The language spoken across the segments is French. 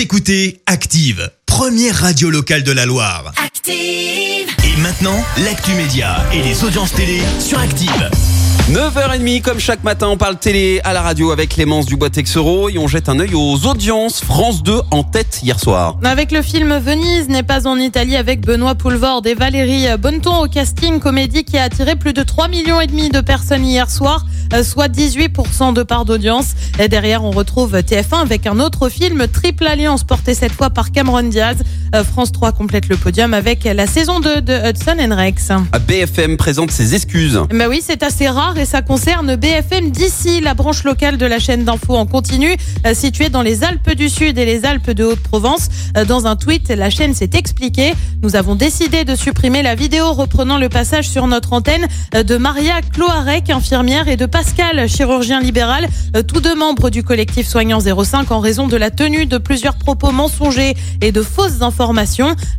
Vous écoutez Active, première radio locale de la Loire. Active. Et maintenant, l'actu média et les audiences télé sur Active. 9h30, comme chaque matin, on parle télé à la radio avec Clémence Dubois-Texero et on jette un œil aux audiences. France 2 en tête hier soir. Avec le film Venise n'est pas en Italie avec Benoît Poulvord et Valérie Bonneton au casting comédie qui a attiré plus de 3 millions et demi de personnes hier soir, soit 18% de part d'audience. Et derrière, on retrouve TF1 avec un autre film, Triple Alliance, porté cette fois par Cameron Diaz. Euh, France 3 complète le podium avec la saison 2 de Hudson and Rex. BFM présente ses excuses. Bah oui, c'est assez rare et ça concerne BFM d'ici, la branche locale de la chaîne d'info en continu, euh, située dans les Alpes du Sud et les Alpes de Haute-Provence. Euh, Dans un tweet, la chaîne s'est expliquée. Nous avons décidé de supprimer la vidéo reprenant le passage sur notre antenne de Maria Cloarec, infirmière, et de Pascal, chirurgien libéral, tous deux membres du collectif Soignants 05 en raison de la tenue de plusieurs propos mensongers et de fausses informations.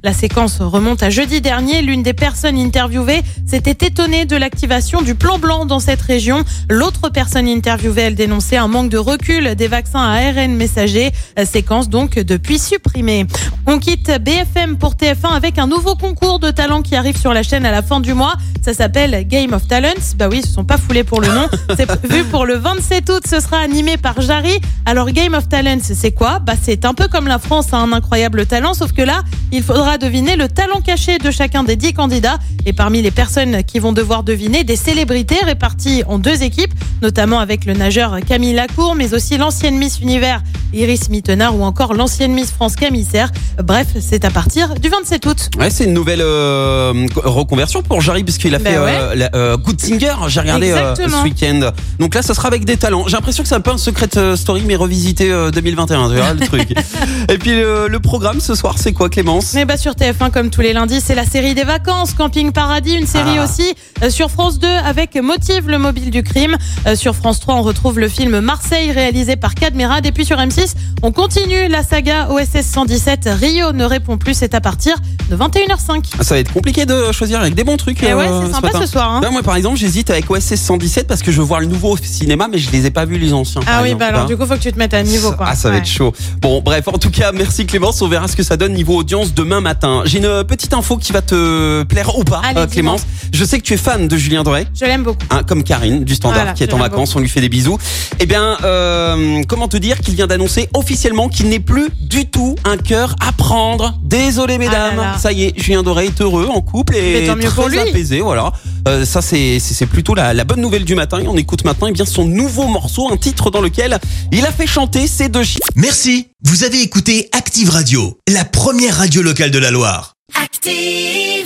La séquence remonte à jeudi dernier. L'une des personnes interviewées s'était étonnée de l'activation du plan blanc dans cette région. L'autre personne interviewée, elle dénonçait un manque de recul des vaccins à ARN messager. Séquence donc depuis supprimée. On quitte BFM pour TF1 avec un nouveau concours de talents qui arrive sur la chaîne à la fin du mois. Ça s'appelle Game of Talents. Bah oui, ils se sont pas foulés pour le nom. C'est prévu pour le 27 août. Ce sera animé par Jarry. Alors Game of Talents, c'est quoi? Bah c'est un peu comme la France a un incroyable talent, sauf que là, il faudra deviner le talent caché de chacun des 10 candidats. Et parmi les personnes qui vont devoir deviner, des célébrités réparties en deux équipes, notamment avec le nageur Camille Lacour, mais aussi l'ancienne Miss Univers Iris Mittenard ou encore l'ancienne Miss France Camille Serre. Bref, c'est à partir du 27 août. Ouais, c'est une nouvelle euh, reconversion pour Jarry puisqu'il a Ben fait ouais. euh, la- euh, Good Singer. J'ai regardé ce week-end. Donc là, ça sera avec des talents. J'ai l'impression que c'est un peu un secret story mais revisité euh, 2021. Tu vois le truc. Et puis le, le programme ce soir, c'est quoi, Clémence Mais bah sur TF1 comme tous les lundis, c'est la série des vacances, Camping Paradis, une série Ah. aussi euh, sur France 2 avec Motive le mobile du crime. Euh, sur France 3, on retrouve le film Marseille réalisé par Cadmerade et puis sur M6, on continue la saga OSS 117 Rio ne répond plus, c'est à partir de 21h05. Ça va être compliqué de choisir avec des bons trucs. Et ouais, euh, c'est sympa matin. ce soir. hein. Moi, par exemple, j'hésite avec OSS 117 parce que je veux voir le nouveau au cinéma, mais je les ai pas vus les anciens. Ah oui, exemple, bah alors hein. du coup, faut que tu te mettes à niveau quoi. Ah, ça va être chaud. Bon, bref, en tout cas, merci Clémence. On verra ce que ça donne niveau audience demain matin. J'ai une petite info qui va te plaire ou pas, Allez, euh. Clémence. Je sais que tu es fan de Julien Doré. Je l'aime beaucoup. Hein, comme Karine du Standard Voilà, qui est en vacances, on lui fait des bisous. Eh bien, euh, comment te dire qu'il vient d'annoncer officiellement qu'il n'est plus du tout un cœur à prendre? Désolé mesdames, Ah là là. ça y est, Julien Doré est heureux en couple et Mais tant mieux très pour lui. apaisé. Voilà, Euh, ça c'est c'est c'est plutôt la, la bonne nouvelle du matin. Et on écoute maintenant eh bien son nouveau morceau, un titre dans lequel il a fait chanter ses deux chiens. Merci. Vous avez écouté Active Radio, la première radio locale de la Loire. Active.